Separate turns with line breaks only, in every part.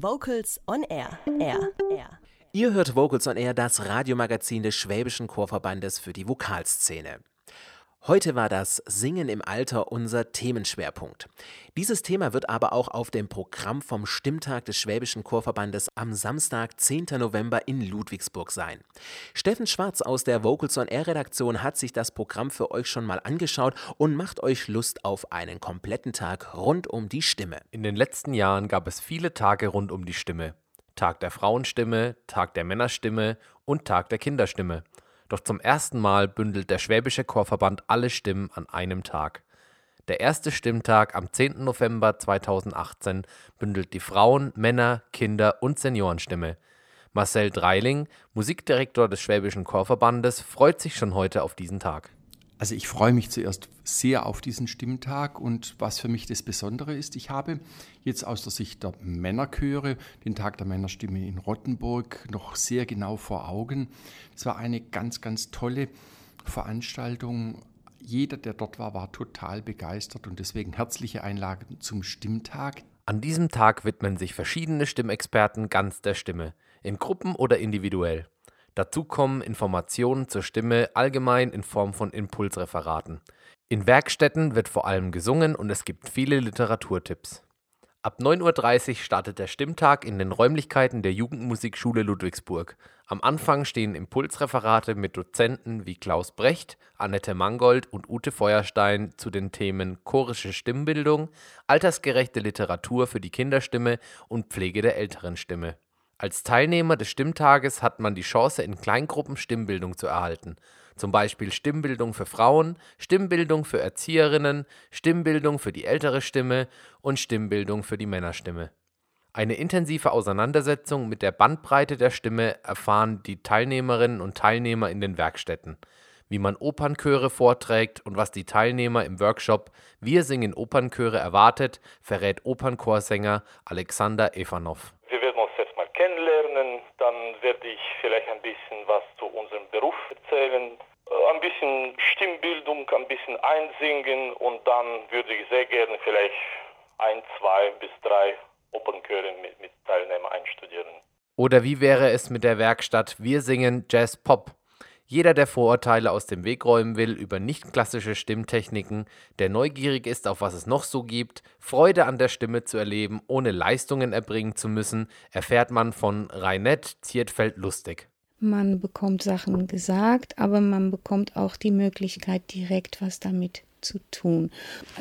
Vocals on Air. Air. Air.
Ihr hört Vocals on Air, das Radiomagazin des Schwäbischen Chorverbandes für die Vokalszene. Heute war das Singen im Alter unser Themenschwerpunkt. Dieses Thema wird aber auch auf dem Programm vom Stimmtag des Schwäbischen Chorverbandes am Samstag, 10. November in Ludwigsburg sein. Steffen Schwarz aus der Vocals on Air Redaktion hat sich das Programm für euch schon mal angeschaut und macht euch Lust auf einen kompletten Tag rund um die Stimme.
In den letzten Jahren gab es viele Tage rund um die Stimme. Tag der Frauenstimme, Tag der Männerstimme und Tag der Kinderstimme. Doch zum ersten Mal bündelt der Schwäbische Chorverband alle Stimmen an einem Tag. Der erste Stimmtag am 10. November 2018 bündelt die Frauen-, Männer-, Kinder- und Seniorenstimme. Marcel Dreiling, Musikdirektor des Schwäbischen Chorverbandes, freut sich schon heute auf diesen Tag.
Also ich freue mich zuerst sehr auf diesen Stimmtag und was für mich das Besondere ist, ich habe jetzt aus der Sicht der Männerchöre den Tag der Männerstimme in Rottenburg noch sehr genau vor Augen. Es war eine ganz, ganz tolle Veranstaltung. Jeder, der dort war, war total begeistert und deswegen herzliche Einladung zum Stimmtag.
An diesem Tag widmen sich verschiedene Stimmexperten ganz der Stimme, in Gruppen oder individuell. Dazu kommen Informationen zur Stimme allgemein in Form von Impulsreferaten. In Werkstätten wird vor allem gesungen und es gibt viele Literaturtipps. Ab 9.30 Uhr startet der Stimmtag in den Räumlichkeiten der Jugendmusikschule Ludwigsburg. Am Anfang stehen Impulsreferate mit Dozenten wie Klaus Brecht, Annette Mangold und Ute Feuerstein zu den Themen chorische Stimmbildung, altersgerechte Literatur für die Kinderstimme und Pflege der älteren Stimme. Als Teilnehmer des Stimmtages hat man die Chance, in Kleingruppen Stimmbildung zu erhalten. Zum Beispiel Stimmbildung für Frauen, Stimmbildung für Erzieherinnen, Stimmbildung für die ältere Stimme und Stimmbildung für die Männerstimme. Eine intensive Auseinandersetzung mit der Bandbreite der Stimme erfahren die Teilnehmerinnen und Teilnehmer in den Werkstätten. Wie man Opernchöre vorträgt und was die Teilnehmer im Workshop Wir singen Opernchöre erwartet, verrät Opernchorsänger Alexander
kennenlernen. Dann werde ich vielleicht ein bisschen was zu unserem Beruf erzählen, äh, ein bisschen Stimmbildung, ein bisschen einsingen und dann würde ich sehr gerne vielleicht ein, zwei bis drei Opernchöre mit, mit Teilnehmern einstudieren.
Oder wie wäre es mit der Werkstatt Wir singen Jazz Pop? Jeder, der Vorurteile aus dem Weg räumen will über nicht klassische Stimmtechniken, der neugierig ist, auf was es noch so gibt, Freude an der Stimme zu erleben, ohne Leistungen erbringen zu müssen, erfährt man von Reinette Ziertfeld-Lustig.
Man bekommt Sachen gesagt, aber man bekommt auch die Möglichkeit, direkt was damit zu tun.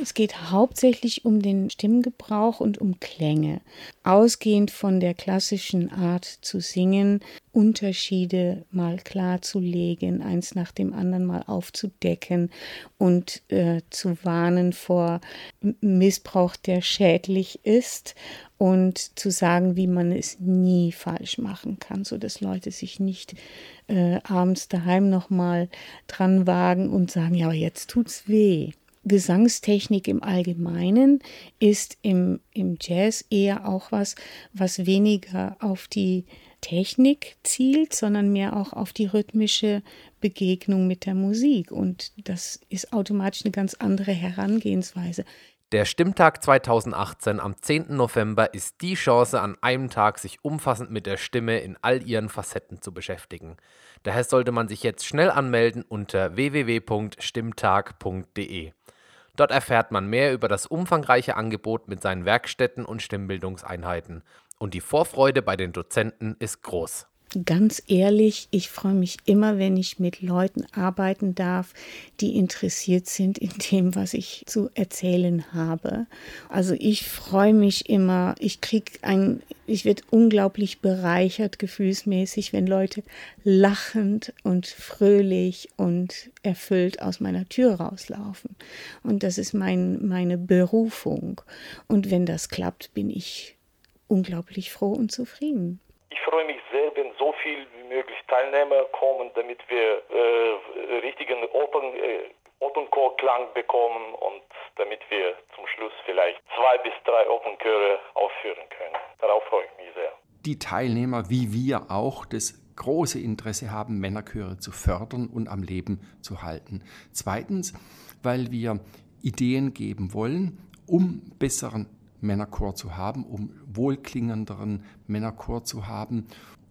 Es geht hauptsächlich um den Stimmgebrauch und um Klänge. Ausgehend von der klassischen Art zu singen, Unterschiede mal klarzulegen, eins nach dem anderen mal aufzudecken und äh, zu warnen vor Missbrauch, der schädlich ist und zu sagen, wie man es nie falsch machen kann, so dass Leute sich nicht äh, abends daheim noch mal dran wagen und sagen, ja, aber jetzt tut's weh. Gesangstechnik im Allgemeinen ist im, im Jazz eher auch was, was weniger auf die Technik zielt, sondern mehr auch auf die rhythmische Begegnung mit der Musik. Und das ist automatisch eine ganz andere Herangehensweise.
Der Stimmtag 2018 am 10. November ist die Chance, an einem Tag sich umfassend mit der Stimme in all ihren Facetten zu beschäftigen. Daher sollte man sich jetzt schnell anmelden unter www.stimmtag.de. Dort erfährt man mehr über das umfangreiche Angebot mit seinen Werkstätten und Stimmbildungseinheiten. Und die Vorfreude bei den Dozenten ist groß
ganz ehrlich, ich freue mich immer, wenn ich mit Leuten arbeiten darf, die interessiert sind in dem, was ich zu erzählen habe. Also ich freue mich immer, ich kriege ein, ich werde unglaublich bereichert gefühlsmäßig, wenn Leute lachend und fröhlich und erfüllt aus meiner Tür rauslaufen. Und das ist mein, meine Berufung. Und wenn das klappt, bin ich unglaublich froh und zufrieden.
Ich freue mich wenn so viel wie möglich Teilnehmer kommen, damit wir äh, richtigen Opern, äh, Opernchorklang bekommen und damit wir zum Schluss vielleicht zwei bis drei Opernchöre aufführen können. Darauf freue ich mich sehr.
Die Teilnehmer, wie wir auch, das große Interesse haben, Männerchöre zu fördern und am Leben zu halten. Zweitens, weil wir Ideen geben wollen, um besseren Männerchor zu haben, um wohlklingenderen Männerchor zu haben.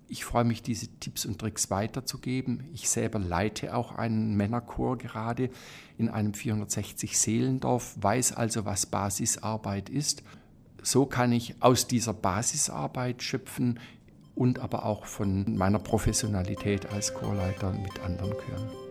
Ich freue mich, diese Tipps und Tricks weiterzugeben. Ich selber leite auch einen Männerchor gerade in einem 460 Seelendorf, weiß also, was Basisarbeit ist. So kann ich aus dieser Basisarbeit schöpfen und aber auch von meiner Professionalität als Chorleiter mit anderen Chören.